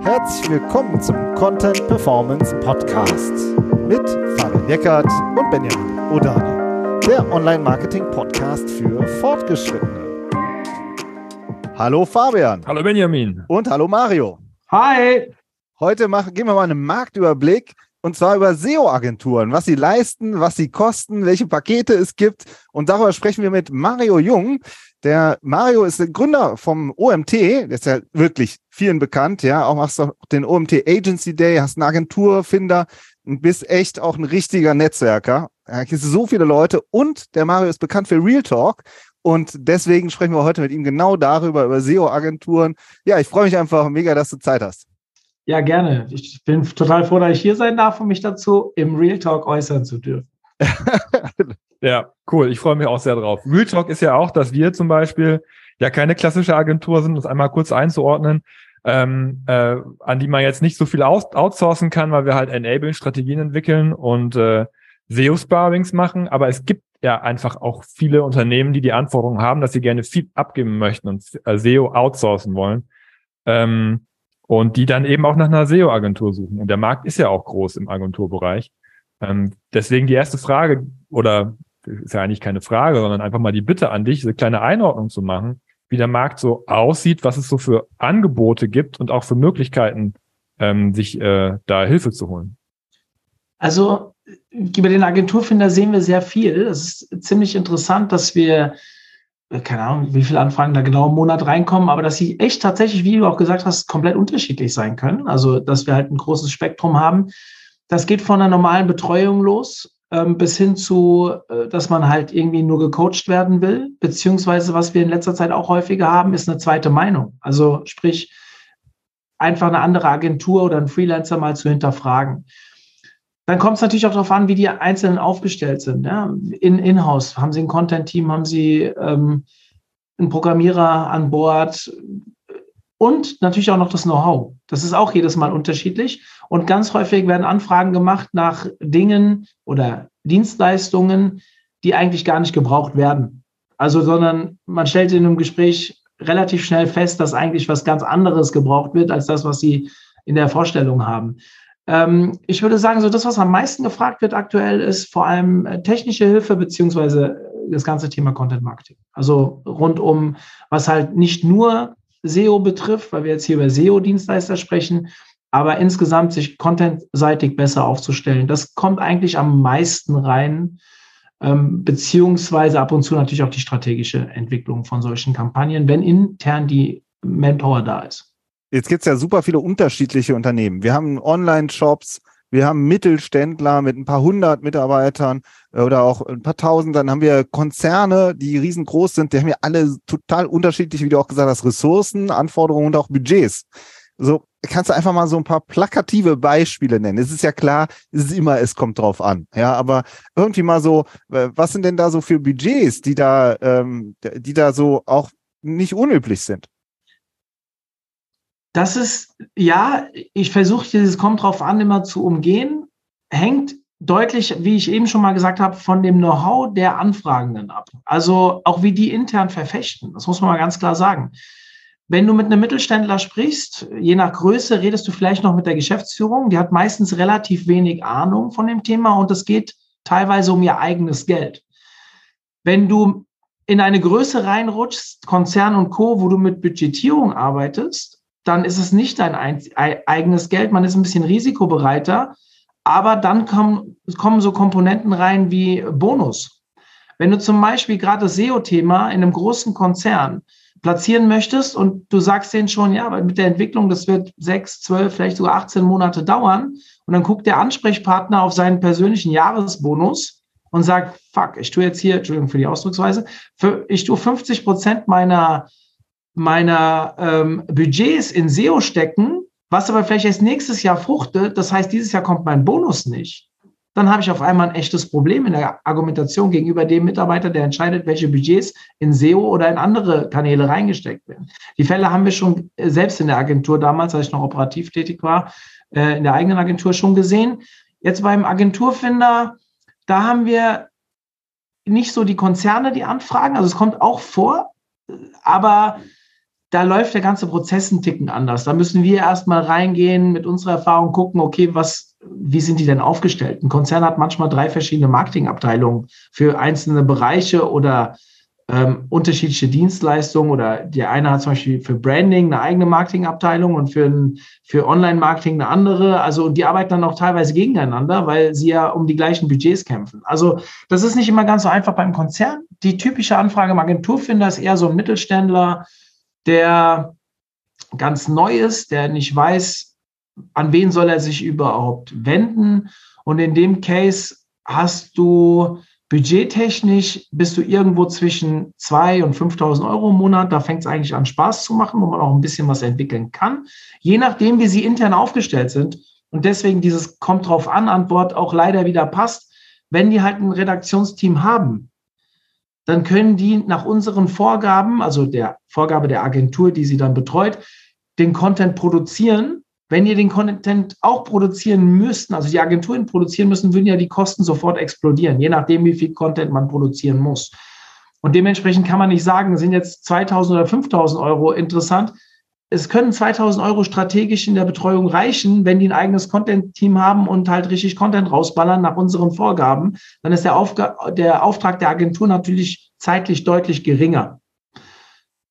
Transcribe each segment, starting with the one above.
Herzlich willkommen zum Content Performance Podcast mit Fabian Eckert und Benjamin Odani, der Online-Marketing-Podcast für Fortgeschrittene. Hallo Fabian. Hallo Benjamin. Und hallo Mario. Hi. Heute machen, geben wir mal einen Marktüberblick und zwar über SEO-Agenturen, was sie leisten, was sie kosten, welche Pakete es gibt. Und darüber sprechen wir mit Mario Jung. Der Mario ist der Gründer vom OMT, der ist ja wirklich vielen bekannt, ja. Auch machst du den OMT Agency Day, hast einen Agenturfinder und bist echt auch ein richtiger Netzwerker. Ja, hier sind so viele Leute und der Mario ist bekannt für Real Talk. Und deswegen sprechen wir heute mit ihm genau darüber, über SEO-Agenturen. Ja, ich freue mich einfach mega, dass du Zeit hast. Ja, gerne. Ich bin total froh, dass ich hier sein darf, um mich dazu im Real Talk äußern zu dürfen. ja, cool. Ich freue mich auch sehr drauf. Real Talk ist ja auch, dass wir zum Beispiel ja keine klassische Agentur sind, das einmal kurz einzuordnen, ähm, äh, an die man jetzt nicht so viel outsourcen kann, weil wir halt enablen, Strategien entwickeln und äh, SEO-Sparrings machen. Aber es gibt ja einfach auch viele Unternehmen, die die Anforderungen haben, dass sie gerne viel abgeben möchten und äh, SEO outsourcen wollen. Ähm, und die dann eben auch nach einer SEO-Agentur suchen. Und der Markt ist ja auch groß im Agenturbereich. Ähm, deswegen die erste Frage, oder ist ja eigentlich keine Frage, sondern einfach mal die Bitte an dich, eine kleine Einordnung zu machen, wie der Markt so aussieht, was es so für Angebote gibt und auch für Möglichkeiten, ähm, sich äh, da Hilfe zu holen. Also über den Agenturfinder sehen wir sehr viel. Es ist ziemlich interessant, dass wir keine Ahnung, wie viele Anfragen da genau im Monat reinkommen, aber dass sie echt tatsächlich, wie du auch gesagt hast, komplett unterschiedlich sein können. Also, dass wir halt ein großes Spektrum haben. Das geht von einer normalen Betreuung los ähm, bis hin zu, äh, dass man halt irgendwie nur gecoacht werden will, beziehungsweise was wir in letzter Zeit auch häufiger haben, ist eine zweite Meinung. Also sprich, einfach eine andere Agentur oder einen Freelancer mal zu hinterfragen. Dann kommt es natürlich auch darauf an, wie die Einzelnen aufgestellt sind. Ja? In Inhouse haben sie ein Content-Team, haben sie ähm, einen Programmierer an Bord und natürlich auch noch das Know-how. Das ist auch jedes Mal unterschiedlich. Und ganz häufig werden Anfragen gemacht nach Dingen oder Dienstleistungen, die eigentlich gar nicht gebraucht werden. Also, sondern man stellt in einem Gespräch relativ schnell fest, dass eigentlich was ganz anderes gebraucht wird, als das, was sie in der Vorstellung haben. Ähm, ich würde sagen, so das, was am meisten gefragt wird aktuell, ist vor allem äh, technische Hilfe beziehungsweise äh, das ganze Thema Content Marketing. Also rund um, was halt nicht nur SEO betrifft, weil wir jetzt hier über SEO-Dienstleister sprechen, aber insgesamt sich contentseitig besser aufzustellen. Das kommt eigentlich am meisten rein, ähm, beziehungsweise ab und zu natürlich auch die strategische Entwicklung von solchen Kampagnen, wenn intern die Manpower da ist. Jetzt gibt es ja super viele unterschiedliche Unternehmen. Wir haben Online-Shops, wir haben Mittelständler mit ein paar hundert Mitarbeitern äh, oder auch ein paar tausend. Dann haben wir Konzerne, die riesengroß sind. Die haben ja alle total unterschiedlich, wie du auch gesagt hast, Ressourcen, Anforderungen und auch Budgets. So kannst du einfach mal so ein paar plakative Beispiele nennen. Es ist ja klar, es ist immer, es kommt drauf an. Ja, aber irgendwie mal so, äh, was sind denn da so für Budgets, die da, ähm, die da so auch nicht unüblich sind? Das ist, ja, ich versuche dieses kommt drauf an, immer zu umgehen, hängt deutlich, wie ich eben schon mal gesagt habe, von dem Know-how der Anfragenden ab. Also auch wie die intern verfechten. Das muss man mal ganz klar sagen. Wenn du mit einem Mittelständler sprichst, je nach Größe redest du vielleicht noch mit der Geschäftsführung. Die hat meistens relativ wenig Ahnung von dem Thema und es geht teilweise um ihr eigenes Geld. Wenn du in eine Größe reinrutschst, Konzern und Co., wo du mit Budgetierung arbeitest, dann ist es nicht dein eigenes Geld, man ist ein bisschen risikobereiter, aber dann kommen, kommen so Komponenten rein wie Bonus. Wenn du zum Beispiel gerade das SEO-Thema in einem großen Konzern platzieren möchtest und du sagst denen schon, ja, mit der Entwicklung, das wird sechs, zwölf, vielleicht sogar 18 Monate dauern. Und dann guckt der Ansprechpartner auf seinen persönlichen Jahresbonus und sagt, fuck, ich tue jetzt hier, Entschuldigung für die Ausdrucksweise, ich tue 50 Prozent meiner meiner ähm, Budgets in SEO stecken, was aber vielleicht erst nächstes Jahr fruchtet, das heißt, dieses Jahr kommt mein Bonus nicht, dann habe ich auf einmal ein echtes Problem in der Argumentation gegenüber dem Mitarbeiter, der entscheidet, welche Budgets in SEO oder in andere Kanäle reingesteckt werden. Die Fälle haben wir schon äh, selbst in der Agentur damals, als ich noch operativ tätig war, äh, in der eigenen Agentur schon gesehen. Jetzt beim Agenturfinder, da haben wir nicht so die Konzerne, die anfragen, also es kommt auch vor, aber da läuft der ganze Prozess ein Ticken anders. Da müssen wir erstmal reingehen, mit unserer Erfahrung gucken, okay, was, wie sind die denn aufgestellt? Ein Konzern hat manchmal drei verschiedene Marketingabteilungen für einzelne Bereiche oder ähm, unterschiedliche Dienstleistungen oder der eine hat zum Beispiel für Branding eine eigene Marketingabteilung und für, für Online-Marketing eine andere. Also und die arbeiten dann auch teilweise gegeneinander, weil sie ja um die gleichen Budgets kämpfen. Also das ist nicht immer ganz so einfach beim Konzern. Die typische Anfrage im Agenturfinder ist eher so ein Mittelständler, der ganz neu ist, der nicht weiß, an wen soll er sich überhaupt wenden. Und in dem Case hast du budgettechnisch bist du irgendwo zwischen 2 und 5.000 Euro im Monat. Da fängt es eigentlich an Spaß zu machen, wo man auch ein bisschen was entwickeln kann. Je nachdem, wie sie intern aufgestellt sind. Und deswegen dieses kommt drauf an Antwort auch leider wieder passt. Wenn die halt ein Redaktionsteam haben, dann können die nach unseren Vorgaben, also der Vorgabe der Agentur, die sie dann betreut, den Content produzieren. Wenn ihr den Content auch produzieren müssten, also die Agenturen produzieren müssen, würden ja die Kosten sofort explodieren, je nachdem, wie viel Content man produzieren muss. Und dementsprechend kann man nicht sagen, sind jetzt 2000 oder 5000 Euro interessant. Es können 2000 Euro strategisch in der Betreuung reichen, wenn die ein eigenes Content-Team haben und halt richtig Content rausballern nach unseren Vorgaben. Dann ist der, Aufga der Auftrag der Agentur natürlich zeitlich deutlich geringer.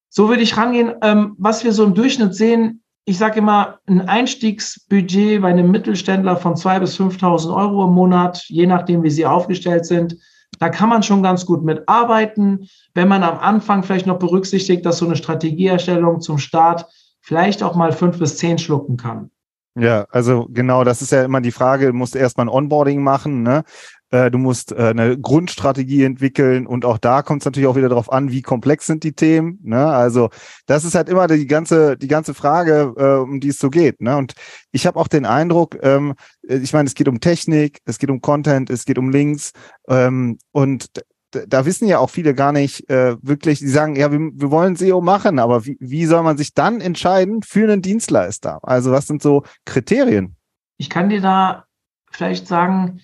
So würde ich rangehen. Ähm, was wir so im Durchschnitt sehen, ich sage immer, ein Einstiegsbudget bei einem Mittelständler von 2.000 bis 5.000 Euro im Monat, je nachdem, wie sie aufgestellt sind. Da kann man schon ganz gut mitarbeiten, wenn man am Anfang vielleicht noch berücksichtigt, dass so eine Strategieerstellung zum Start vielleicht auch mal fünf bis zehn schlucken kann. Ja, also genau, das ist ja immer die Frage, du musst erstmal ein Onboarding machen, ne? Äh, du musst äh, eine Grundstrategie entwickeln und auch da kommt es natürlich auch wieder darauf an, wie komplex sind die Themen. Ne? Also das ist halt immer die ganze, die ganze Frage, äh, um die es so geht. Ne? Und ich habe auch den Eindruck, ähm, ich meine, es geht um Technik, es geht um Content, es geht um Links ähm, und da wissen ja auch viele gar nicht äh, wirklich, die sagen, ja, wir, wir wollen SEO machen, aber wie, wie soll man sich dann entscheiden für einen Dienstleister? Also was sind so Kriterien? Ich kann dir da vielleicht sagen,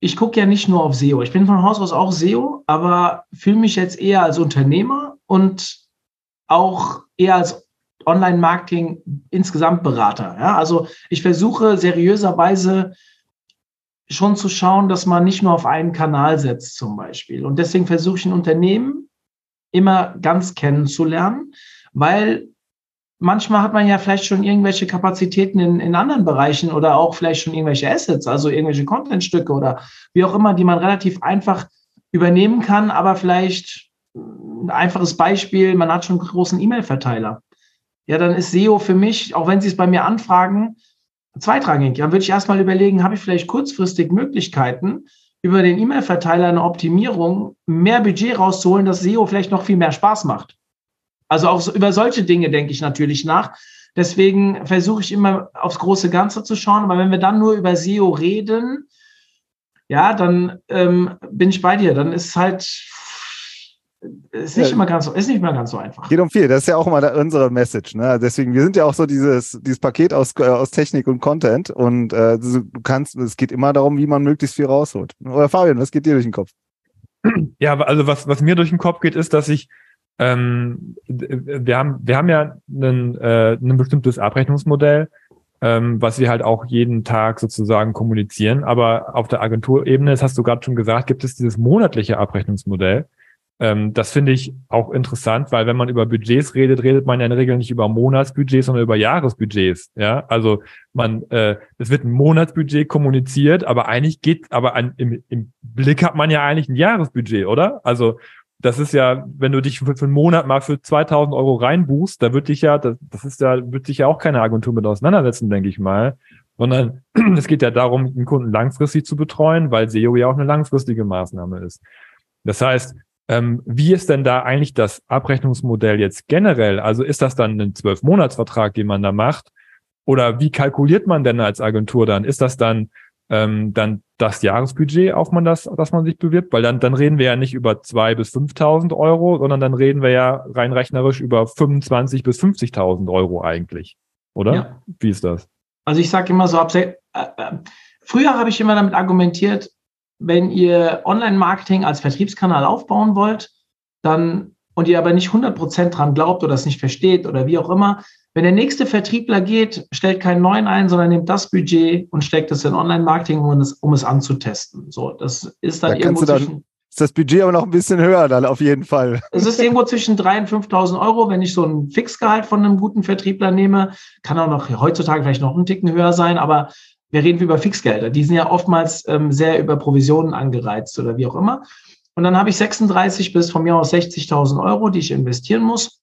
ich gucke ja nicht nur auf SEO. Ich bin von Haus aus auch SEO, aber fühle mich jetzt eher als Unternehmer und auch eher als Online-Marketing insgesamt Berater. Ja, also ich versuche seriöserweise schon zu schauen, dass man nicht nur auf einen Kanal setzt zum Beispiel. Und deswegen versuche ich ein Unternehmen immer ganz kennenzulernen, weil manchmal hat man ja vielleicht schon irgendwelche Kapazitäten in, in anderen Bereichen oder auch vielleicht schon irgendwelche Assets, also irgendwelche Contentstücke oder wie auch immer, die man relativ einfach übernehmen kann, aber vielleicht ein einfaches Beispiel, man hat schon einen großen E-Mail-Verteiler. Ja, dann ist SEO für mich, auch wenn Sie es bei mir anfragen, zweitrangig. Dann würde ich erstmal überlegen, habe ich vielleicht kurzfristig Möglichkeiten, über den E-Mail-Verteiler eine Optimierung, mehr Budget rauszuholen, dass SEO vielleicht noch viel mehr Spaß macht. Also auch über solche Dinge denke ich natürlich nach. Deswegen versuche ich immer aufs große Ganze zu schauen. Aber wenn wir dann nur über SEO reden, ja, dann ähm, bin ich bei dir. Dann ist halt ist nicht ja. immer ganz so, ist nicht mehr ganz so einfach. Geht um viel. Das ist ja auch immer unsere Message. Ne? Deswegen, wir sind ja auch so dieses, dieses Paket aus, äh, aus Technik und Content und äh, du kannst, es geht immer darum, wie man möglichst viel rausholt. Oder Fabian, was geht dir durch den Kopf? Ja, also was, was mir durch den Kopf geht, ist, dass ich ähm, wir haben, wir haben ja ein, äh, ein bestimmtes Abrechnungsmodell, ähm, was wir halt auch jeden Tag sozusagen kommunizieren. Aber auf der Agenturebene, das hast du gerade schon gesagt, gibt es dieses monatliche Abrechnungsmodell. Ähm, das finde ich auch interessant, weil wenn man über Budgets redet, redet man ja in der Regel nicht über Monatsbudgets, sondern über Jahresbudgets. Ja, also man, äh, es wird ein Monatsbudget kommuniziert, aber eigentlich geht, aber an, im, im Blick hat man ja eigentlich ein Jahresbudget, oder? Also das ist ja, wenn du dich für, für einen Monat mal für 2000 Euro reinbuchst, da wird dich ja, das, das ist ja, wird sich ja auch keine Agentur mit auseinandersetzen, denke ich mal. Sondern es geht ja darum, den Kunden langfristig zu betreuen, weil SEO ja auch eine langfristige Maßnahme ist. Das heißt, ähm, wie ist denn da eigentlich das Abrechnungsmodell jetzt generell? Also ist das dann ein Zwölf-Monats-Vertrag, den man da macht? Oder wie kalkuliert man denn als Agentur dann? Ist das dann ähm, dann das Jahresbudget, auf man das, dass man sich bewirbt, weil dann, dann reden wir ja nicht über zwei bis 5.000 Euro, sondern dann reden wir ja rein rechnerisch über 25 bis 50.000 Euro eigentlich, oder? Ja. Wie ist das? Also ich sage immer so, äh, äh, früher habe ich immer damit argumentiert, wenn ihr Online-Marketing als Vertriebskanal aufbauen wollt, dann und ihr aber nicht 100% dran glaubt oder es nicht versteht oder wie auch immer, wenn der nächste Vertriebler geht, stellt keinen neuen ein, sondern nimmt das Budget und steckt es in Online-Marketing, um es, um es anzutesten. So, das ist dann Da irgendwo dann- zwischen, Ist das Budget aber noch ein bisschen höher dann auf jeden Fall. es ist irgendwo zwischen 3.000 und 5.000 Euro, wenn ich so ein Fixgehalt von einem guten Vertriebler nehme. Kann auch noch heutzutage vielleicht noch einen Ticken höher sein, aber wir reden über Fixgelder. Die sind ja oftmals ähm, sehr über Provisionen angereizt oder wie auch immer. Und dann habe ich 36 bis von mir aus 60.000 Euro, die ich investieren muss.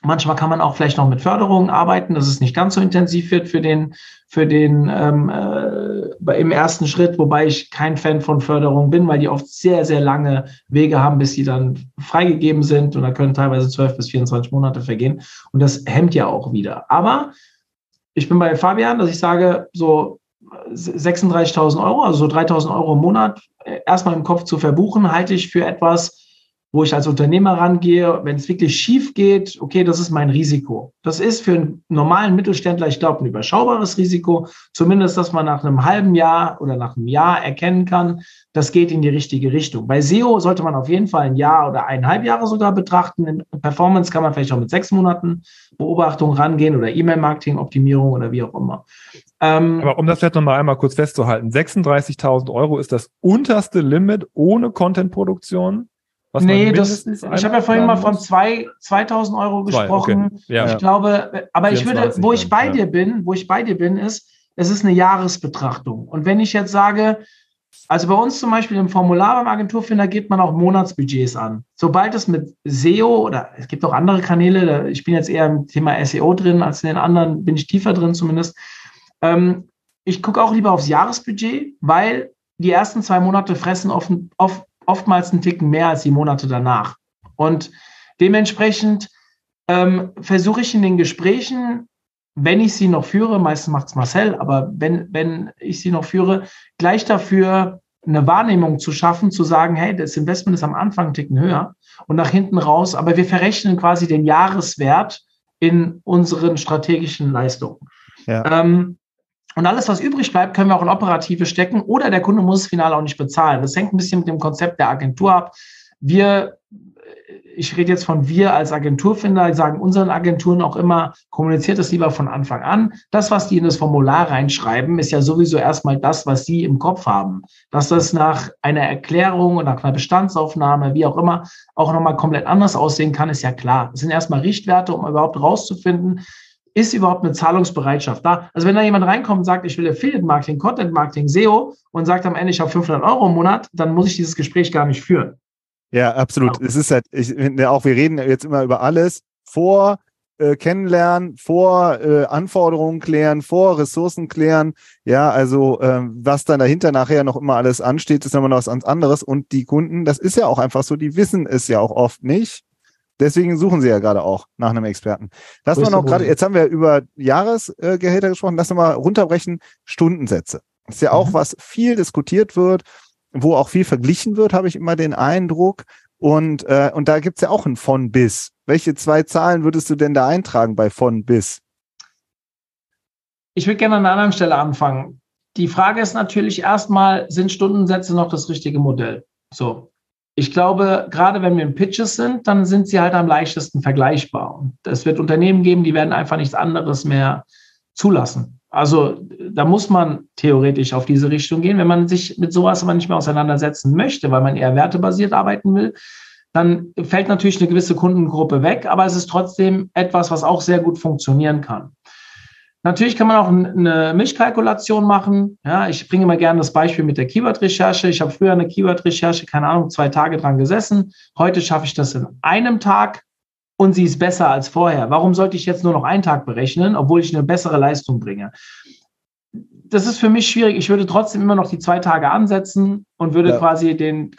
Manchmal kann man auch vielleicht noch mit Förderungen arbeiten, dass es nicht ganz so intensiv wird für den, für den ähm, äh, im ersten Schritt, wobei ich kein Fan von Förderung bin, weil die oft sehr, sehr lange Wege haben, bis sie dann freigegeben sind und da können teilweise 12 bis 24 Monate vergehen und das hemmt ja auch wieder. Aber ich bin bei Fabian, dass ich sage, so 36.000 Euro, also so 3.000 Euro im Monat, äh, erstmal im Kopf zu verbuchen, halte ich für etwas, wo ich als Unternehmer rangehe, wenn es wirklich schief geht, okay, das ist mein Risiko. Das ist für einen normalen Mittelständler, ich glaube, ein überschaubares Risiko. Zumindest, dass man nach einem halben Jahr oder nach einem Jahr erkennen kann, das geht in die richtige Richtung. Bei SEO sollte man auf jeden Fall ein Jahr oder eineinhalb Jahre sogar betrachten. In Performance kann man vielleicht auch mit sechs Monaten Beobachtung rangehen oder E-Mail-Marketing-Optimierung oder wie auch immer. Ähm, Aber um das vielleicht nochmal einmal kurz festzuhalten, 36.000 Euro ist das unterste Limit ohne Content-Produktion? was nee, das, mindestens ich habe ja vorhin mal von zwei, 2000 Euro gesprochen. okay. Ja. Ich glaube, aber ich würde, 24 wo ich bei ja. dir bin, wo ich bei dir bin, ist, es ist eine Jahresbetrachtung. Und wenn ich jetzt sage, also bei uns zum Beispiel im Formular beim Agenturfinder geht man auch Monatsbudgets an. Sobald es mit SEO oder es gibt auch andere Kanäle, ich bin jetzt eher im Thema SEO drin, als in den anderen bin ich tiefer drin zumindest. Ähm, ich gucke auch lieber aufs Jahresbudget, weil die ersten zwei Monate fressen oft, oft, oftmals einen Ticken mehr als die Monate danach. Und dementsprechend ähm, versuche ich in den Gesprächen, wenn ich sie noch führe, meistens macht es Marcel, aber wenn, wenn ich sie noch führe, gleich dafür eine Wahrnehmung zu schaffen, zu sagen, hey, das Investment ist am Anfang einen Ticken höher und nach hinten raus, aber wir verrechnen quasi den Jahreswert in unseren strategischen Leistungen. Ja. Ähm, und alles, was übrig bleibt, können wir auch in Operative stecken oder der Kunde muss es final auch nicht bezahlen. Das hängt ein bisschen mit dem Konzept der Agentur ab. Wir, ich rede jetzt von wir als Agenturfinder, sagen unseren Agenturen auch immer, kommuniziert es lieber von Anfang an. Das, was die in das Formular reinschreiben, ist ja sowieso erstmal das, was sie im Kopf haben. Dass das nach einer Erklärung und nach einer Bestandsaufnahme, wie auch immer, auch nochmal komplett anders aussehen kann, ist ja klar. Das sind erstmal Richtwerte, um überhaupt rauszufinden, ist überhaupt eine Zahlungsbereitschaft da? Also wenn da jemand reinkommt und sagt, ich will Affiliate Marketing, Content Marketing, SEO und sagt am Ende, ich habe 500 Euro im Monat, dann muss ich dieses Gespräch gar nicht führen. Ja, absolut. Es ist halt, ich finde auch, wir reden jetzt immer über alles vor äh, kennenlernen, vor äh, Anforderungen klären, vor Ressourcen klären. Ja, also ähm, was dann dahinter nachher noch immer alles ansteht, ist nochmal noch was anderes. Und die Kunden, das ist ja auch einfach so, die wissen es ja auch oft nicht. Deswegen suchen sie ja gerade auch nach einem Experten. Lass mal noch gerade, jetzt haben wir über Jahresgehälter gesprochen, lass mal runterbrechen, Stundensätze. Das ist ja auch, Mhm. was viel diskutiert wird, wo auch viel verglichen wird, habe ich immer den Eindruck. Und, äh, und da gibt's ja auch ein von bis. Welche zwei Zahlen würdest du denn da eintragen bei von bis? Ich würde gerne an einer anderen Stelle anfangen. Die Frage ist natürlich erstmal, sind Stundensätze noch das richtige Modell? So. Ich glaube, gerade wenn wir in Pitches sind, dann sind sie halt am leichtesten vergleichbar. Es wird Unternehmen geben, die werden einfach nichts anderes mehr zulassen. Also da muss man theoretisch auf diese Richtung gehen. Wenn man sich mit sowas aber nicht mehr auseinandersetzen möchte, weil man eher wertebasiert arbeiten will, dann fällt natürlich eine gewisse Kundengruppe weg, aber es ist trotzdem etwas, was auch sehr gut funktionieren kann. Natürlich kann man auch eine Mischkalkulation machen. Ja, ich bringe mal gerne das Beispiel mit der Keyword-Recherche. Ich habe früher eine Keyword-Recherche, keine Ahnung, zwei Tage dran gesessen. Heute schaffe ich das in einem Tag und sie ist besser als vorher. Warum sollte ich jetzt nur noch einen Tag berechnen, obwohl ich eine bessere Leistung bringe? Das ist für mich schwierig. Ich würde trotzdem immer noch die zwei Tage ansetzen und würde Ja. quasi den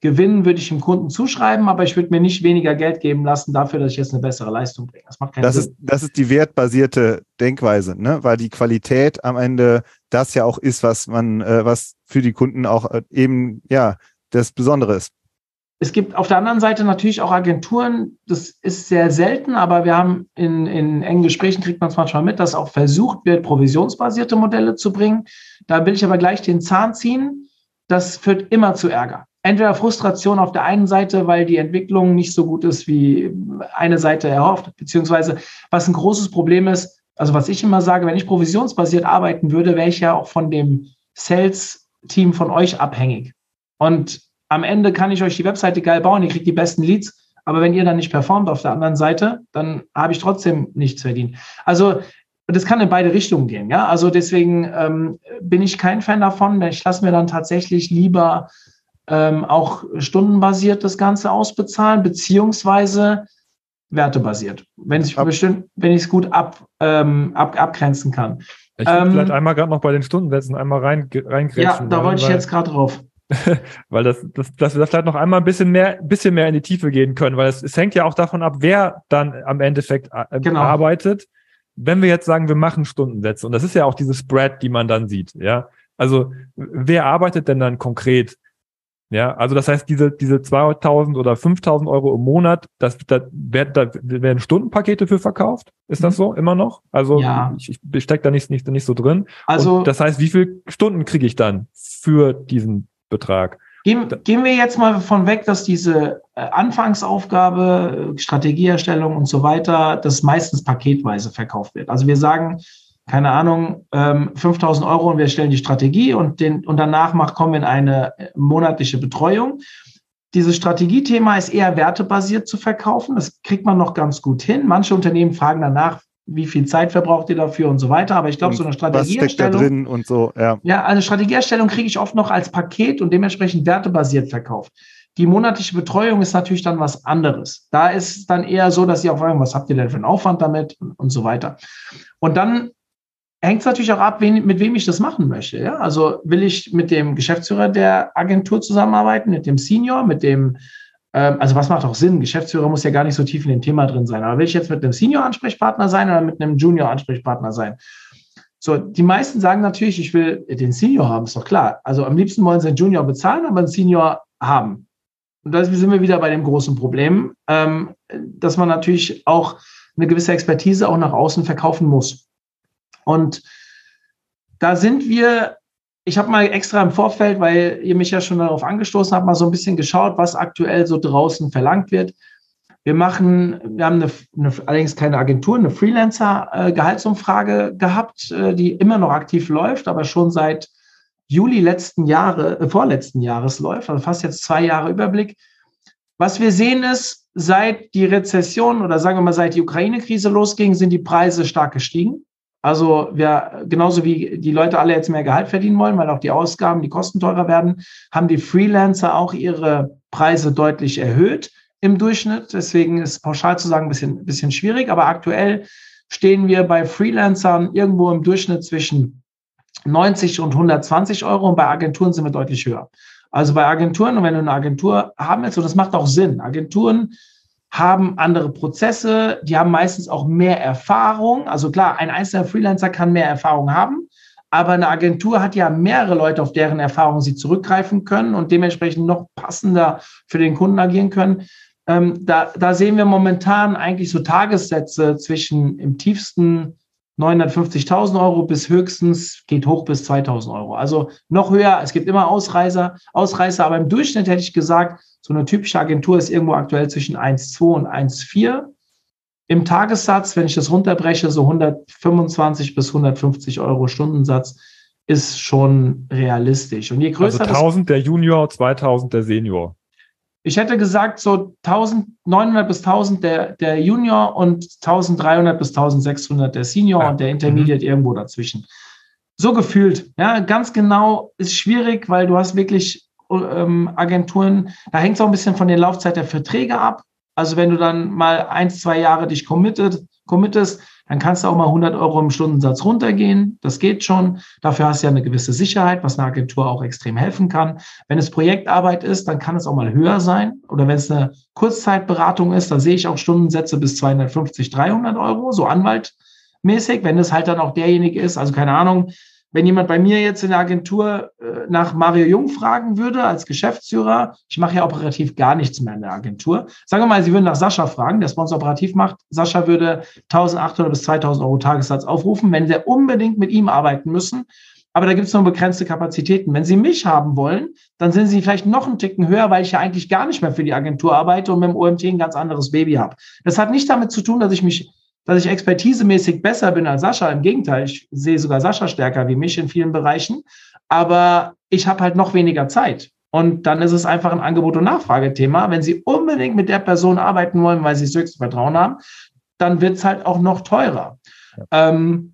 Qualitätsgewinn würde ich dem Kunden zuschreiben, aber ich würde mir nicht weniger Geld geben lassen dafür, dass ich jetzt eine bessere Leistung bringe. Das macht keinen Das Sinn. ist, das ist die wertbasierte Denkweise, ne? Weil die Qualität am Ende das ja auch ist, was man, äh, was für die Kunden auch äh, eben, ja, das Besondere ist. Es gibt auf der anderen Seite natürlich auch Agenturen, das ist sehr selten, aber wir haben in, in engen Gesprächen, kriegt man es manchmal mit, dass auch versucht wird, provisionsbasierte Modelle zu bringen. Da will ich aber gleich den Zahn ziehen. Das führt immer zu Ärger. Entweder Frustration auf der einen Seite, weil die Entwicklung nicht so gut ist, wie eine Seite erhofft, beziehungsweise was ein großes Problem ist, also was ich immer sage, wenn ich provisionsbasiert arbeiten würde, wäre ich ja auch von dem Sales-Team von euch abhängig. Und am Ende kann ich euch die Webseite geil bauen, ihr kriegt die besten Leads, aber wenn ihr dann nicht performt auf der anderen Seite, dann habe ich trotzdem nichts verdient. Also das kann in beide Richtungen gehen. Ja, also deswegen ähm, bin ich kein Fan davon. Ich lasse mir dann tatsächlich lieber ähm, auch stundenbasiert das Ganze ausbezahlen, beziehungsweise wertebasiert, wenn ich bestimmt, wenn ich es gut ab, ähm, ab, abgrenzen kann. Ich würde ähm, vielleicht einmal gerade noch bei den Stundensätzen einmal rein, reingrätschen. Ja, da wollte ich jetzt gerade drauf. weil das, das, dass wir das vielleicht noch einmal ein bisschen mehr, bisschen mehr in die Tiefe gehen können, weil es, es hängt ja auch davon ab, wer dann am Endeffekt äh, genau. arbeitet. Wenn wir jetzt sagen, wir machen Stundensätze, und das ist ja auch diese Spread, die man dann sieht, ja. Also, wer arbeitet denn dann konkret? Ja, also das heißt, diese, diese 2000 oder 5000 Euro im Monat, das, da, werden, da werden Stundenpakete für verkauft. Ist das mhm. so immer noch? Also ja. ich, ich stecke da nicht, nicht, nicht so drin. Also Und das heißt, wie viele Stunden kriege ich dann für diesen Betrag? Gehen, gehen wir jetzt mal von weg, dass diese äh, Anfangsaufgabe, äh, Strategieerstellung und so weiter, das meistens paketweise verkauft wird. Also wir sagen, keine Ahnung, 5000 ähm, Euro und wir stellen die Strategie und, den, und danach macht, kommen wir in eine äh, monatliche Betreuung. Dieses Strategiethema ist eher wertebasiert zu verkaufen. Das kriegt man noch ganz gut hin. Manche Unternehmen fragen danach, wie viel Zeit verbraucht ihr dafür und so weiter. Aber ich glaube, so eine Strategieerstellung. Was steckt da drin und so, ja. Ja, eine Strategieerstellung kriege ich oft noch als Paket und dementsprechend wertebasiert verkauft. Die monatliche Betreuung ist natürlich dann was anderes. Da ist es dann eher so, dass sie auch fragen, was habt ihr denn für einen Aufwand damit und, und so weiter. Und dann hängt es natürlich auch ab, wen, mit wem ich das machen möchte. Ja? Also will ich mit dem Geschäftsführer der Agentur zusammenarbeiten, mit dem Senior, mit dem, ähm, also was macht auch Sinn? Geschäftsführer muss ja gar nicht so tief in dem Thema drin sein. Aber will ich jetzt mit einem Senior-Ansprechpartner sein oder mit einem Junior-Ansprechpartner sein? So, die meisten sagen natürlich, ich will den Senior haben, ist doch klar. Also am liebsten wollen sie einen Junior bezahlen, aber einen Senior haben. Und da sind wir wieder bei dem großen Problem, ähm, dass man natürlich auch eine gewisse Expertise auch nach außen verkaufen muss. Und da sind wir, ich habe mal extra im Vorfeld, weil ihr mich ja schon darauf angestoßen habt, mal so ein bisschen geschaut, was aktuell so draußen verlangt wird. Wir machen, wir haben eine, eine allerdings keine Agentur, eine Freelancer-Gehaltsumfrage gehabt, äh, die immer noch aktiv läuft, aber schon seit Juli letzten Jahre, äh, vorletzten Jahres läuft, also fast jetzt zwei Jahre Überblick. Was wir sehen ist, seit die Rezession oder sagen wir mal seit die Ukraine-Krise losging, sind die Preise stark gestiegen. Also wir, genauso wie die Leute alle jetzt mehr Gehalt verdienen wollen, weil auch die Ausgaben, die Kosten teurer werden, haben die Freelancer auch ihre Preise deutlich erhöht im Durchschnitt. Deswegen ist pauschal zu sagen ein bisschen, bisschen schwierig. Aber aktuell stehen wir bei Freelancern irgendwo im Durchschnitt zwischen 90 und 120 Euro und bei Agenturen sind wir deutlich höher. Also bei Agenturen, und wenn du eine Agentur haben willst, und das macht auch Sinn, Agenturen haben andere Prozesse, die haben meistens auch mehr Erfahrung. Also klar, ein einzelner Freelancer kann mehr Erfahrung haben, aber eine Agentur hat ja mehrere Leute, auf deren Erfahrung sie zurückgreifen können und dementsprechend noch passender für den Kunden agieren können. Ähm, da, da sehen wir momentan eigentlich so Tagessätze zwischen im tiefsten 950.000 Euro bis höchstens geht hoch bis 2.000 Euro. Also noch höher. Es gibt immer Ausreißer, Ausreißer, aber im Durchschnitt hätte ich gesagt, so eine typische Agentur ist irgendwo aktuell zwischen 1,2 und 1,4. Im Tagessatz, wenn ich das runterbreche, so 125 bis 150 Euro Stundensatz ist schon realistisch. Und je größer also 1000 der Junior, 2000 der Senior. Ich hätte gesagt, so 1900 bis 1000 der, der Junior und 1300 bis 1600 der Senior ja. und der Intermediate mhm. irgendwo dazwischen. So gefühlt. Ja, ganz genau ist schwierig, weil du hast wirklich ähm, Agenturen, da hängt es auch ein bisschen von der Laufzeit der Verträge ab. Also wenn du dann mal ein, zwei Jahre dich committed, committest, dann kannst du auch mal 100 Euro im Stundensatz runtergehen. Das geht schon. Dafür hast du ja eine gewisse Sicherheit, was einer Agentur auch extrem helfen kann. Wenn es Projektarbeit ist, dann kann es auch mal höher sein. Oder wenn es eine Kurzzeitberatung ist, dann sehe ich auch Stundensätze bis 250, 300 Euro, so anwaltmäßig. Wenn es halt dann auch derjenige ist, also keine Ahnung, wenn jemand bei mir jetzt in der Agentur äh, nach Mario Jung fragen würde als Geschäftsführer, ich mache ja operativ gar nichts mehr in der Agentur. Sagen wir mal, Sie würden nach Sascha fragen, der Sponsor operativ macht. Sascha würde 1800 bis 2000 Euro Tagessatz aufrufen, wenn Sie unbedingt mit ihm arbeiten müssen. aber da gibt es nur begrenzte Kapazitäten. Wenn Sie mich haben wollen, dann sind Sie vielleicht noch einen Ticken höher, weil ich ja eigentlich gar nicht mehr für die Agentur arbeite und mit dem OMT ein ganz anderes Baby habe. Das hat nicht damit zu tun, dass ich mich, dass ich expertisemäßig besser bin als Sascha. Im Gegenteil, ich sehe sogar Sascha stärker wie mich in vielen Bereichen. Aber ich habe halt noch weniger Zeit. Und dann ist es einfach ein Angebot- und Nachfragethema. Wenn Sie unbedingt mit der Person arbeiten wollen, weil Sie das höchste Vertrauen haben, dann wird es halt auch noch teurer. Ja. Ähm,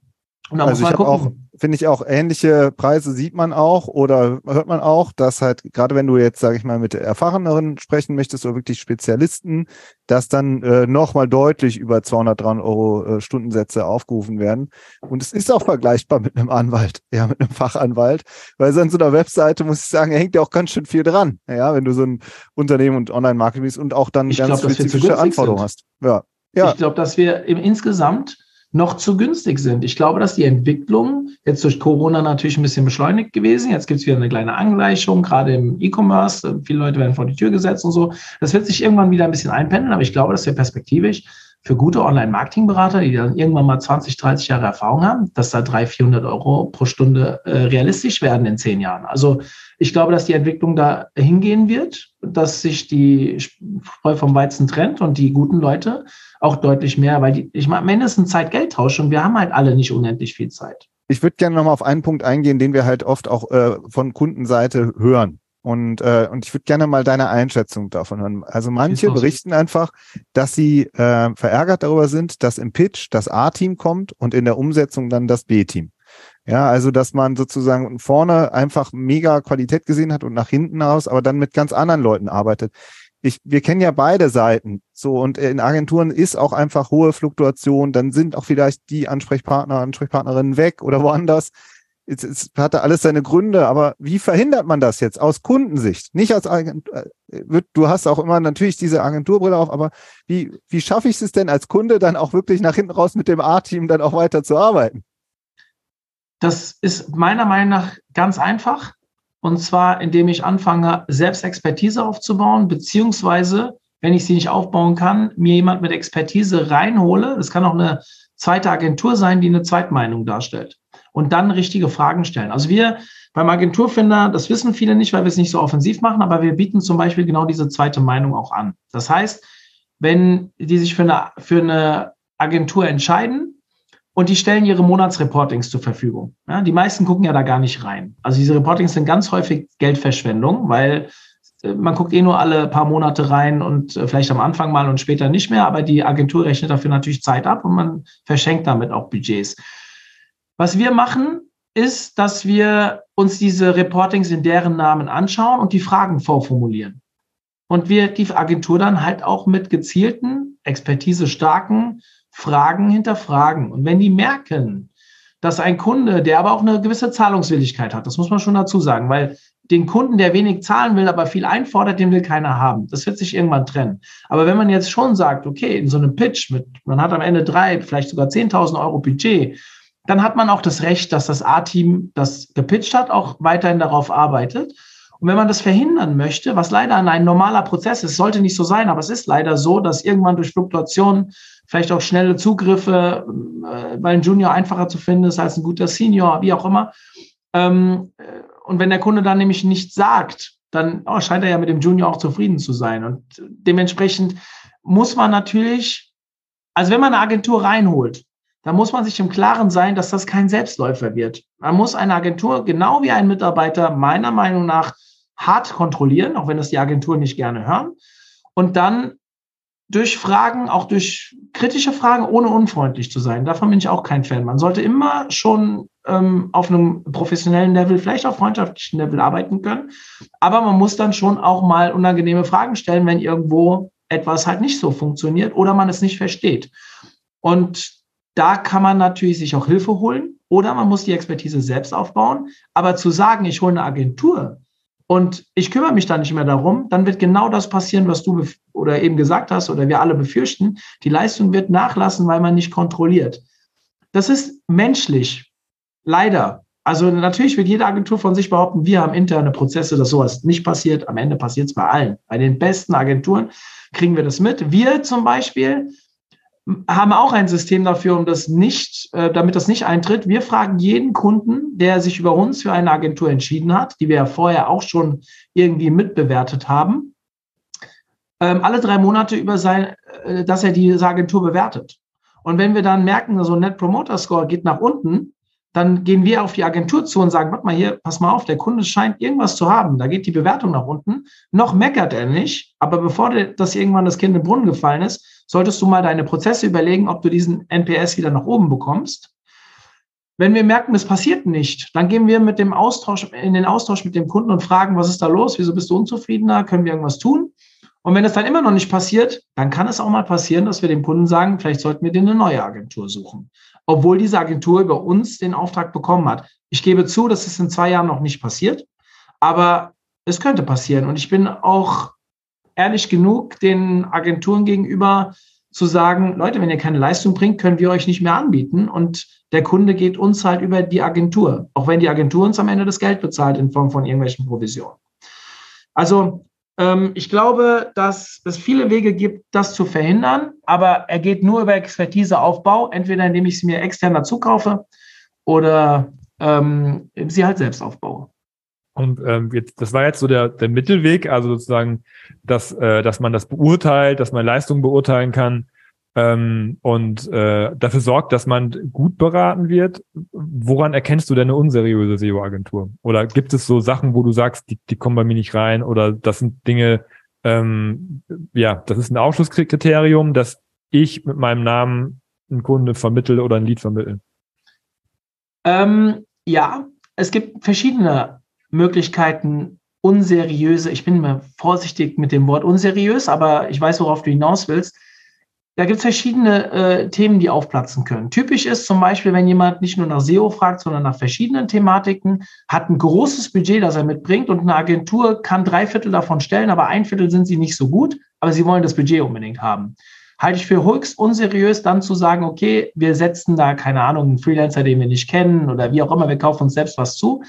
und da also muss man gucken finde ich auch, ähnliche Preise sieht man auch oder hört man auch, dass halt, gerade wenn du jetzt, sage ich mal, mit Erfahreneren sprechen möchtest oder wirklich Spezialisten, dass dann äh, nochmal deutlich über 200, 300 Euro äh, Stundensätze aufgerufen werden. Und es ist auch vergleichbar mit einem Anwalt, ja, mit einem Fachanwalt, weil an so einer Webseite, muss ich sagen, hängt ja auch ganz schön viel dran, ja, wenn du so ein Unternehmen und Online-Marketing bist und auch dann ich ganz glaub, spezifische Anforderungen hast. Ja. Ja. Ich glaube, dass wir im insgesamt noch zu günstig sind. Ich glaube, dass die Entwicklung jetzt durch Corona natürlich ein bisschen beschleunigt gewesen. Jetzt gibt es wieder eine kleine Angleichung, gerade im E-Commerce. Viele Leute werden vor die Tür gesetzt und so. Das wird sich irgendwann wieder ein bisschen einpendeln, aber ich glaube, dass wir perspektivisch für gute Online-Marketing-Berater, die dann irgendwann mal 20, 30 Jahre Erfahrung haben, dass da 300, 400 Euro pro Stunde äh, realistisch werden in zehn Jahren. Also ich glaube, dass die Entwicklung da hingehen wird, dass sich die Spreu vom Weizen trennt und die guten Leute auch deutlich mehr, weil die, ich meine, am Ende ist ein Zeit-Geld-Tausch und wir haben halt alle nicht unendlich viel Zeit. Ich würde gerne nochmal auf einen Punkt eingehen, den wir halt oft auch äh, von Kundenseite hören. Und, äh, und ich würde gerne mal deine Einschätzung davon hören. Also manche berichten einfach, dass sie äh, verärgert darüber sind, dass im Pitch das A-Team kommt und in der Umsetzung dann das B-Team. Ja, also dass man sozusagen vorne einfach mega Qualität gesehen hat und nach hinten raus, aber dann mit ganz anderen Leuten arbeitet ich, wir kennen ja beide Seiten. So, und in Agenturen ist auch einfach hohe Fluktuation. Dann sind auch vielleicht die Ansprechpartner, Ansprechpartnerinnen weg oder woanders. Es, es hatte alles seine Gründe, aber wie verhindert man das jetzt aus Kundensicht? Nicht als Agentur, äh, du hast auch immer natürlich diese Agenturbrille auf, aber wie, wie schaffe ich es denn als Kunde dann auch wirklich nach hinten raus mit dem A-Team dann auch weiter zu arbeiten? Das ist meiner Meinung nach ganz einfach. Und zwar, indem ich anfange, selbst Expertise aufzubauen, beziehungsweise, wenn ich sie nicht aufbauen kann, mir jemand mit Expertise reinhole. Es kann auch eine zweite Agentur sein, die eine Zweitmeinung darstellt. Und dann richtige Fragen stellen. Also wir beim Agenturfinder, das wissen viele nicht, weil wir es nicht so offensiv machen, aber wir bieten zum Beispiel genau diese zweite Meinung auch an. Das heißt, wenn die sich für eine, für eine Agentur entscheiden, und die stellen ihre Monatsreportings zur Verfügung. Ja, die meisten gucken ja da gar nicht rein. Also diese Reportings sind ganz häufig Geldverschwendung, weil äh, man guckt eh nur alle paar Monate rein und äh, vielleicht am Anfang mal und später nicht mehr, aber die Agentur rechnet dafür natürlich Zeit ab und man verschenkt damit auch Budgets. Was wir machen, ist, dass wir uns diese Reportings in deren Namen anschauen und die Fragen vorformulieren. Und wir die Agentur dann halt auch mit gezielten, expertise starken Fragen hinterfragen. Und wenn die merken, dass ein Kunde, der aber auch eine gewisse Zahlungswilligkeit hat, das muss man schon dazu sagen, weil den Kunden, der wenig zahlen will, aber viel einfordert, den will keiner haben. Das wird sich irgendwann trennen. Aber wenn man jetzt schon sagt, okay, in so einem Pitch mit, man hat am Ende drei, vielleicht sogar 10.000 Euro Budget, dann hat man auch das Recht, dass das A-Team, das gepitcht hat, auch weiterhin darauf arbeitet. Und wenn man das verhindern möchte, was leider ein normaler Prozess ist, sollte nicht so sein, aber es ist leider so, dass irgendwann durch Fluktuationen vielleicht auch schnelle Zugriffe, äh, weil ein Junior einfacher zu finden ist als ein guter Senior, wie auch immer. Ähm, äh, und wenn der Kunde dann nämlich nicht sagt, dann oh, scheint er ja mit dem Junior auch zufrieden zu sein. Und dementsprechend muss man natürlich, also wenn man eine Agentur reinholt, dann muss man sich im Klaren sein, dass das kein Selbstläufer wird. Man muss eine Agentur, genau wie ein Mitarbeiter, meiner Meinung nach hart kontrollieren, auch wenn das die Agenturen nicht gerne hören. Und dann durch Fragen, auch durch kritische Fragen, ohne unfreundlich zu sein. Davon bin ich auch kein Fan. Man sollte immer schon ähm, auf einem professionellen Level, vielleicht auf freundschaftlichen Level arbeiten können. Aber man muss dann schon auch mal unangenehme Fragen stellen, wenn irgendwo etwas halt nicht so funktioniert oder man es nicht versteht. Und da kann man natürlich sich auch Hilfe holen oder man muss die Expertise selbst aufbauen. Aber zu sagen, ich hole eine Agentur, und ich kümmere mich da nicht mehr darum, dann wird genau das passieren, was du oder eben gesagt hast oder wir alle befürchten. Die Leistung wird nachlassen, weil man nicht kontrolliert. Das ist menschlich. Leider. Also natürlich wird jede Agentur von sich behaupten, wir haben interne Prozesse, dass sowas nicht passiert. Am Ende passiert es bei allen. Bei den besten Agenturen kriegen wir das mit. Wir zum Beispiel haben auch ein System dafür, um das nicht, äh, damit das nicht eintritt. Wir fragen jeden Kunden, der sich über uns für eine Agentur entschieden hat, die wir ja vorher auch schon irgendwie mitbewertet haben, ähm, alle drei Monate über sein, äh, dass er diese Agentur bewertet. Und wenn wir dann merken, so ein Net Promoter Score geht nach unten, dann gehen wir auf die Agentur zu und sagen, warte mal hier, pass mal auf, der Kunde scheint irgendwas zu haben. Da geht die Bewertung nach unten. Noch meckert er nicht, aber bevor das irgendwann das Kind im Brunnen gefallen ist, solltest du mal deine Prozesse überlegen, ob du diesen NPS wieder nach oben bekommst. Wenn wir merken, es passiert nicht, dann gehen wir mit dem Austausch, in den Austausch mit dem Kunden und fragen, was ist da los? Wieso bist du unzufriedener? Können wir irgendwas tun? Und wenn es dann immer noch nicht passiert, dann kann es auch mal passieren, dass wir dem Kunden sagen, vielleicht sollten wir dir eine neue Agentur suchen obwohl diese Agentur über uns den Auftrag bekommen hat. Ich gebe zu, dass es in zwei Jahren noch nicht passiert, aber es könnte passieren. Und ich bin auch ehrlich genug, den Agenturen gegenüber zu sagen, Leute, wenn ihr keine Leistung bringt, können wir euch nicht mehr anbieten. Und der Kunde geht uns halt über die Agentur, auch wenn die Agentur uns am Ende das Geld bezahlt in Form von irgendwelchen Provisionen. Also ähm, ich glaube, dass es viele Wege gibt, das zu verhindern, aber er geht nur über Expertiseaufbau, entweder indem ich sie mir extern dazu kaufe oder ähm, sie halt selbst aufbaue. Und ähm, jetzt, das war jetzt so der, der Mittelweg, also sozusagen, dass, äh, dass man das beurteilt, dass man Leistung beurteilen kann ähm, und äh, dafür sorgt, dass man gut beraten wird. Woran erkennst du denn eine unseriöse SEO-Agentur? Oder gibt es so Sachen, wo du sagst, die, die kommen bei mir nicht rein oder das sind Dinge, ähm, ja, das ist ein Ausschlusskriterium, dass ich mit meinem Namen einen Kunde vermittel oder ein Lied vermittle? Ähm, ja, es gibt verschiedene Möglichkeiten, unseriöse, ich bin mal vorsichtig mit dem Wort unseriös, aber ich weiß, worauf du hinaus willst, da gibt es verschiedene äh, Themen, die aufplatzen können. Typisch ist zum Beispiel, wenn jemand nicht nur nach SEO fragt, sondern nach verschiedenen Thematiken, hat ein großes Budget, das er mitbringt und eine Agentur kann drei Viertel davon stellen, aber ein Viertel sind sie nicht so gut, aber sie wollen das Budget unbedingt haben. Halte ich für höchst unseriös, dann zu sagen, okay, wir setzen da, keine Ahnung, einen Freelancer, den wir nicht kennen oder wie auch immer, wir kaufen uns selbst was zu.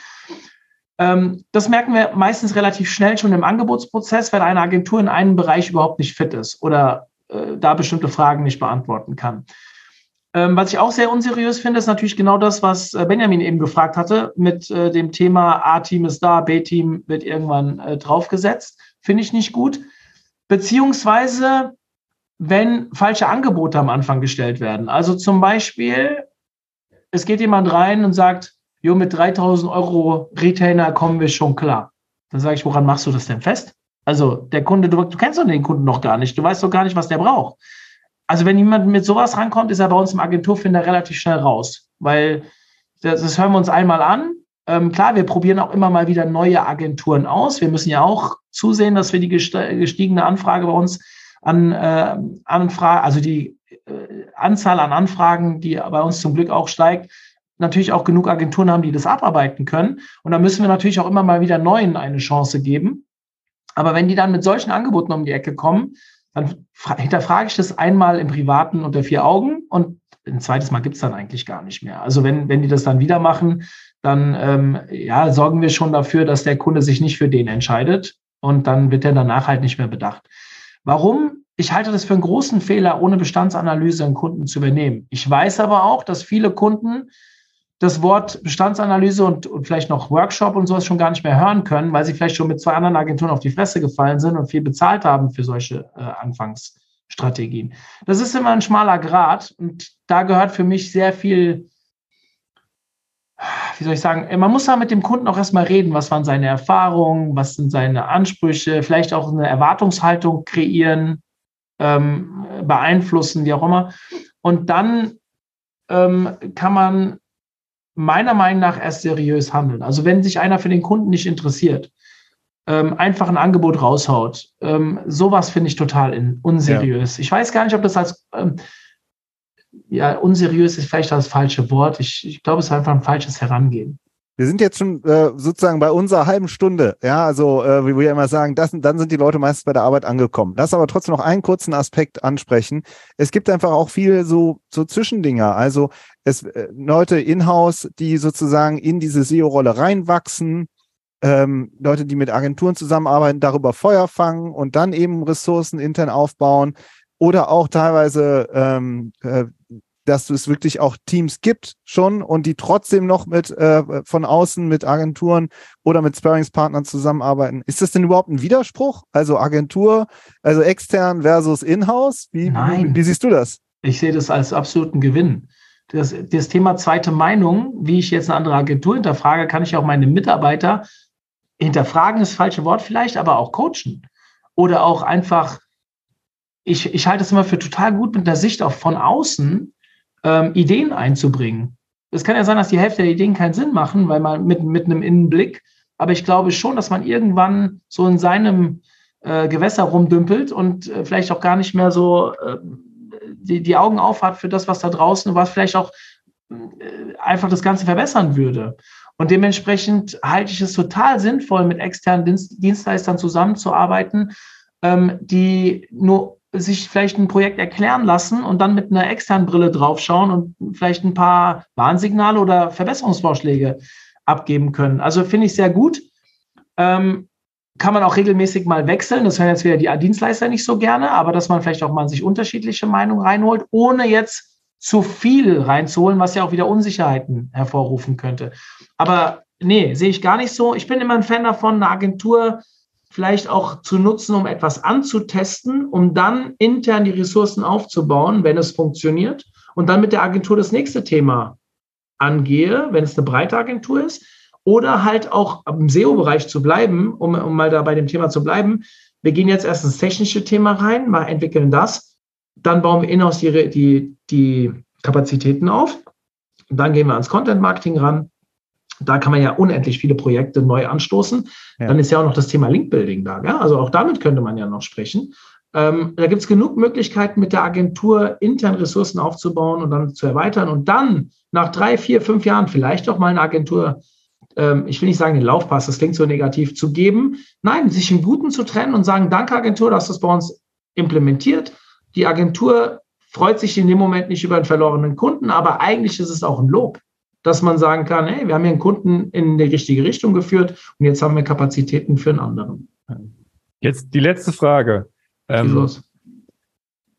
Ähm, das merken wir meistens relativ schnell schon im Angebotsprozess, wenn eine Agentur in einem Bereich überhaupt nicht fit ist oder äh, da bestimmte Fragen nicht beantworten kann. Ähm, was ich auch sehr unseriös finde, ist natürlich genau das, was äh, Benjamin eben gefragt hatte, mit äh, dem Thema A-Team ist da, B-Team wird irgendwann äh, draufgesetzt. Finde ich nicht gut. Beziehungsweise, wenn falsche Angebote am Anfang gestellt werden. Also zum Beispiel, es geht jemand rein und sagt, jo, mit 3000 Euro Retainer kommen wir schon klar. Dann sage ich, woran machst du das denn fest? Also der Kunde, du, du kennst doch den Kunden noch gar nicht. Du weißt doch gar nicht, was der braucht. Also wenn jemand mit sowas rankommt, ist er bei uns im Agenturfinder relativ schnell raus, weil das, das hören wir uns einmal an. Ähm, klar, wir probieren auch immer mal wieder neue Agenturen aus. Wir müssen ja auch zusehen, dass wir die gestiegene Anfrage bei uns an äh, Anfrage, also die äh, Anzahl an Anfragen, die bei uns zum Glück auch steigt, natürlich auch genug Agenturen haben, die das abarbeiten können. Und da müssen wir natürlich auch immer mal wieder neuen eine Chance geben. Aber wenn die dann mit solchen Angeboten um die Ecke kommen, dann hinterfrage ich das einmal im Privaten unter vier Augen und ein zweites Mal gibt's dann eigentlich gar nicht mehr. Also wenn, wenn die das dann wieder machen, dann ähm, ja, sorgen wir schon dafür, dass der Kunde sich nicht für den entscheidet und dann wird er danach halt nicht mehr bedacht. Warum? Ich halte das für einen großen Fehler, ohne Bestandsanalyse einen Kunden zu übernehmen. Ich weiß aber auch, dass viele Kunden das Wort Bestandsanalyse und, und vielleicht noch Workshop und sowas schon gar nicht mehr hören können, weil sie vielleicht schon mit zwei anderen Agenturen auf die Fresse gefallen sind und viel bezahlt haben für solche äh, Anfangsstrategien. Das ist immer ein schmaler Grad und da gehört für mich sehr viel, wie soll ich sagen, man muss da mit dem Kunden auch erstmal reden, was waren seine Erfahrungen, was sind seine Ansprüche, vielleicht auch eine Erwartungshaltung kreieren, ähm, beeinflussen, wie auch immer. Und dann ähm, kann man meiner Meinung nach erst seriös handeln. Also wenn sich einer für den Kunden nicht interessiert, ähm, einfach ein Angebot raushaut, ähm, sowas finde ich total in, unseriös. Ja. Ich weiß gar nicht, ob das als ähm, ja, unseriös ist vielleicht das falsche Wort. Ich, ich glaube, es ist einfach ein falsches Herangehen. Wir sind jetzt schon äh, sozusagen bei unserer halben Stunde. Ja, also äh, wie wir immer sagen, das, dann sind die Leute meistens bei der Arbeit angekommen. Lass aber trotzdem noch einen kurzen Aspekt ansprechen. Es gibt einfach auch viel so, so Zwischendinger. Also es äh, Leute in-house, die sozusagen in diese SEO-Rolle reinwachsen, ähm, Leute, die mit Agenturen zusammenarbeiten, darüber Feuer fangen und dann eben Ressourcen intern aufbauen. oder auch teilweise, ähm, äh, dass es wirklich auch Teams gibt schon und die trotzdem noch mit äh, von außen mit Agenturen oder mit Sparringspartnern zusammenarbeiten. Ist das denn überhaupt ein Widerspruch? Also Agentur, also extern versus Inhouse? Wie, wie, wie siehst du das? Ich sehe das als absoluten Gewinn. Das, das Thema zweite Meinung, wie ich jetzt eine andere Agentur hinterfrage, kann ich auch meine Mitarbeiter hinterfragen, ist das falsche Wort vielleicht, aber auch coachen. Oder auch einfach ich, ich halte es immer für total gut, mit der Sicht auch von außen ähm, Ideen einzubringen. Es kann ja sein, dass die Hälfte der Ideen keinen Sinn machen, weil man mit, mit einem Innenblick, aber ich glaube schon, dass man irgendwann so in seinem äh, Gewässer rumdümpelt und äh, vielleicht auch gar nicht mehr so äh, die, die Augen aufhat für das, was da draußen, was vielleicht auch äh, einfach das Ganze verbessern würde. Und dementsprechend halte ich es total sinnvoll, mit externen Dienstleistern zusammenzuarbeiten, ähm, die nur sich vielleicht ein Projekt erklären lassen und dann mit einer externen Brille draufschauen und vielleicht ein paar Warnsignale oder Verbesserungsvorschläge abgeben können. Also finde ich sehr gut. Ähm, kann man auch regelmäßig mal wechseln. Das hören jetzt wieder die Dienstleister nicht so gerne, aber dass man vielleicht auch mal sich unterschiedliche Meinungen reinholt, ohne jetzt zu viel reinzuholen, was ja auch wieder Unsicherheiten hervorrufen könnte. Aber nee, sehe ich gar nicht so. Ich bin immer ein Fan davon, eine Agentur vielleicht auch zu nutzen, um etwas anzutesten, um dann intern die Ressourcen aufzubauen, wenn es funktioniert und dann mit der Agentur das nächste Thema angehe, wenn es eine breite Agentur ist, oder halt auch im SEO-Bereich zu bleiben, um, um mal da bei dem Thema zu bleiben. Wir gehen jetzt erst ins technische Thema rein, mal entwickeln das, dann bauen wir in-house die, die, die Kapazitäten auf, dann gehen wir ans Content-Marketing ran, da kann man ja unendlich viele Projekte neu anstoßen. Ja. Dann ist ja auch noch das Thema Linkbuilding da. Gell? Also auch damit könnte man ja noch sprechen. Ähm, da gibt es genug Möglichkeiten, mit der Agentur intern Ressourcen aufzubauen und dann zu erweitern und dann nach drei, vier, fünf Jahren vielleicht auch mal eine Agentur, ähm, ich will nicht sagen den Laufpass, das klingt so negativ, zu geben. Nein, sich im Guten zu trennen und sagen, danke Agentur, dass das bei uns implementiert. Die Agentur freut sich in dem Moment nicht über einen verlorenen Kunden, aber eigentlich ist es auch ein Lob dass man sagen kann, hey, wir haben hier einen Kunden in die richtige Richtung geführt und jetzt haben wir Kapazitäten für einen anderen. Jetzt die letzte Frage. Ähm,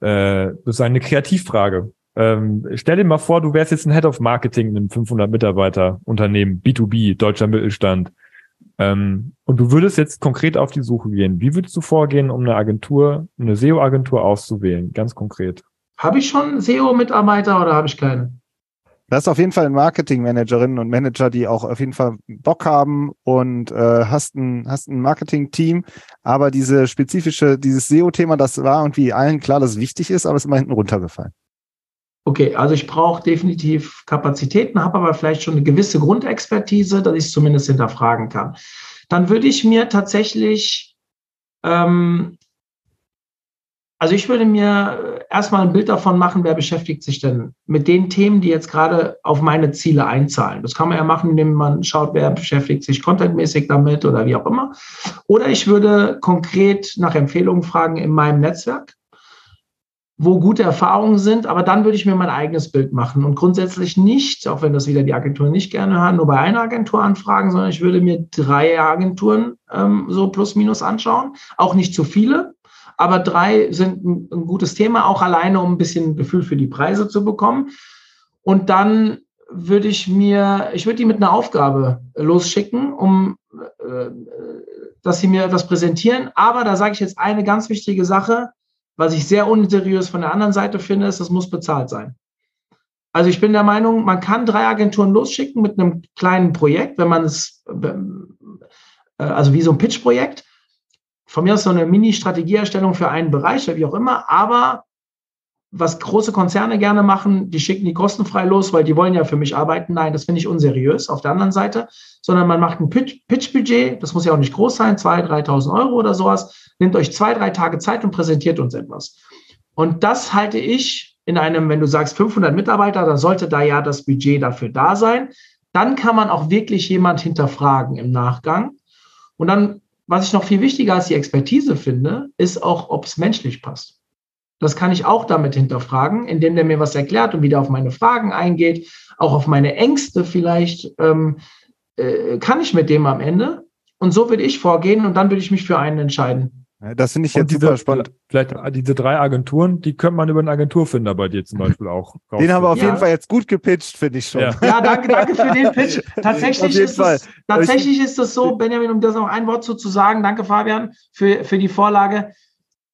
äh, das ist eine Kreativfrage. Ähm, stell dir mal vor, du wärst jetzt ein Head of Marketing in einem 500 Mitarbeiter Unternehmen, B2B, deutscher Mittelstand. Ähm, und du würdest jetzt konkret auf die Suche gehen. Wie würdest du vorgehen, um eine Agentur, eine SEO-Agentur auszuwählen? Ganz konkret. Habe ich schon SEO-Mitarbeiter oder habe ich keine? Du hast auf jeden Fall Marketing-Managerinnen und Manager, die auch auf jeden Fall Bock haben und äh, hast ein, hast ein Marketing-Team. Aber diese spezifische, dieses SEO-Thema, das war irgendwie allen klar, dass es wichtig ist, aber es ist immer hinten runtergefallen. Okay, also ich brauche definitiv Kapazitäten, habe aber vielleicht schon eine gewisse Grundexpertise, dass ich es zumindest hinterfragen kann. Dann würde ich mir tatsächlich ähm, also ich würde mir erstmal ein Bild davon machen, wer beschäftigt sich denn mit den Themen, die jetzt gerade auf meine Ziele einzahlen. Das kann man ja machen, indem man schaut, wer beschäftigt sich contentmäßig damit oder wie auch immer. Oder ich würde konkret nach Empfehlungen fragen in meinem Netzwerk, wo gute Erfahrungen sind, aber dann würde ich mir mein eigenes Bild machen und grundsätzlich nicht, auch wenn das wieder die Agenturen nicht gerne hören, nur bei einer Agentur anfragen, sondern ich würde mir drei Agenturen ähm, so plus minus anschauen, auch nicht zu viele, aber drei sind ein, gutes Thema, auch alleine, um ein bisschen Gefühl für die Preise zu bekommen. Und dann würde ich mir, ich würde die mit einer Aufgabe losschicken, um äh, dass sie mir etwas präsentieren. Aber da sage ich jetzt eine ganz wichtige Sache, was ich sehr unseriös von der anderen Seite finde, ist, das muss bezahlt sein. Also ich bin der Meinung, man kann drei Agenturen losschicken mit einem kleinen Projekt, wenn man es, äh, also wie so ein Pitch-Projekt von mir aus so eine Mini-Strategieerstellung für einen Bereich oder wie auch immer, aber was große Konzerne gerne machen, die schicken die kostenfrei los, weil die wollen ja für mich arbeiten. Nein, das finde ich unseriös auf der anderen Seite, sondern man macht ein Pitch-Budget, das muss ja auch nicht groß sein, 2.000, 3.000 Euro oder sowas, nimmt euch zwei, drei Tage Zeit und präsentiert uns etwas. Und das halte ich in einem, wenn du sagst 500 Mitarbeiter, dann sollte da ja das Budget dafür da sein. Dann kann man auch wirklich jemand hinterfragen im Nachgang. Und dann was ich noch viel wichtiger als die Expertise finde, ist auch, ob es menschlich passt. Das kann ich auch damit hinterfragen, indem der mir was erklärt und wieder auf meine Fragen eingeht, auch auf meine Ängste vielleicht. Ähm, äh, kann ich mit dem am Ende? Und so würde ich vorgehen und dann würde ich mich für einen entscheiden. Das finde ich jetzt diese, super spannend. Vielleicht diese drei Agenturen, die könnte man über einen Agenturfinder bei dir zum Beispiel auch. Den haben wir auf ja. jeden Fall jetzt gut gepitcht, finde ich schon. Ja. ja, danke, danke für den Pitch. Tatsächlich, ist es, tatsächlich ist es so, Benjamin, um das noch ein Wort zu, zu sagen, danke Fabian für, für die Vorlage.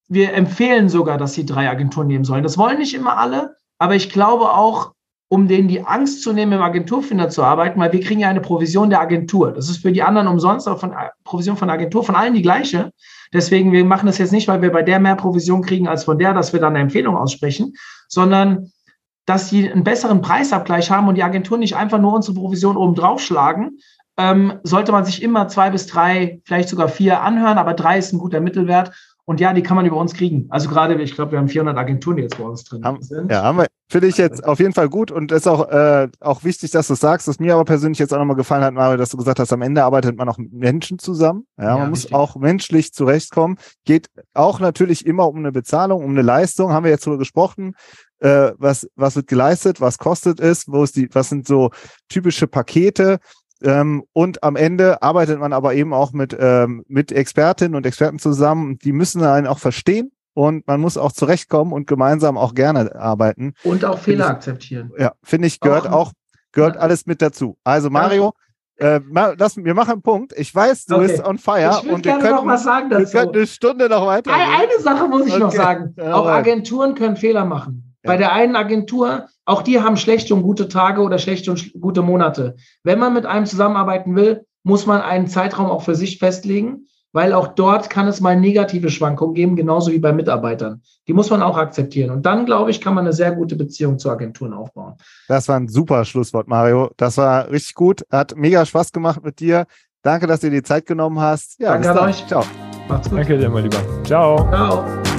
Wir empfehlen sogar, dass sie drei Agenturen nehmen sollen. Das wollen nicht immer alle, aber ich glaube auch, um denen die Angst zu nehmen, im Agenturfinder zu arbeiten, weil wir kriegen ja eine Provision der Agentur. Das ist für die anderen umsonst, aber von Provision von der Agentur, von allen die gleiche. Deswegen, wir machen das jetzt nicht, weil wir bei der mehr Provision kriegen als von der, dass wir dann eine Empfehlung aussprechen, sondern dass sie einen besseren Preisabgleich haben und die Agenturen nicht einfach nur unsere Provision oben draufschlagen, ähm, sollte man sich immer zwei bis drei, vielleicht sogar vier anhören, aber drei ist ein guter Mittelwert und ja, die kann man über uns kriegen. Also gerade, ich glaube, wir haben 400 Agenturen, die jetzt bei uns drin haben, sind. Ja, haben wir. Finde ich jetzt auf jeden Fall gut und ist auch, äh, auch wichtig, dass du sagst, was mir aber persönlich jetzt auch nochmal gefallen hat, Mario, dass du gesagt hast, am Ende arbeitet man auch mit Menschen zusammen. Ja, ja man muss auch menschlich zurechtkommen. Geht auch natürlich immer um eine Bezahlung, um eine Leistung. Haben wir jetzt darüber gesprochen. Äh, was, was wird geleistet? Was kostet es? Wo ist die, was sind so typische Pakete? Ähm, und am Ende arbeitet man aber eben auch mit, ähm, mit Expertinnen und Experten zusammen. Die müssen einen auch verstehen und man muss auch zurechtkommen und gemeinsam auch gerne arbeiten. Und auch Fehler ich, akzeptieren. Ja, finde ich, gehört auch, auch gehört ja. alles mit dazu. Also Mario, äh, lass, wir machen einen Punkt. Ich weiß, du okay. bist on fire. Ich und wir können noch was sagen dazu. Wir können eine Stunde noch weiter. Eine Sache muss ich okay. noch sagen. Auch Agenturen können Fehler machen. Bei der einen Agentur, auch die haben schlechte und gute Tage oder schlechte und gute Monate. Wenn man mit einem zusammenarbeiten will, muss man einen Zeitraum auch für sich festlegen, weil auch dort kann es mal negative Schwankungen geben, genauso wie bei Mitarbeitern. Die muss man auch akzeptieren. Und dann, glaube ich, kann man eine sehr gute Beziehung zu Agenturen aufbauen. Das war ein super Schlusswort, Mario. Das war richtig gut. Hat mega Spaß gemacht mit dir. Danke, dass du dir die Zeit genommen hast. Ja, Danke an euch. Ciao. Macht's gut. Danke dir, mein Lieber. Ciao. Ciao.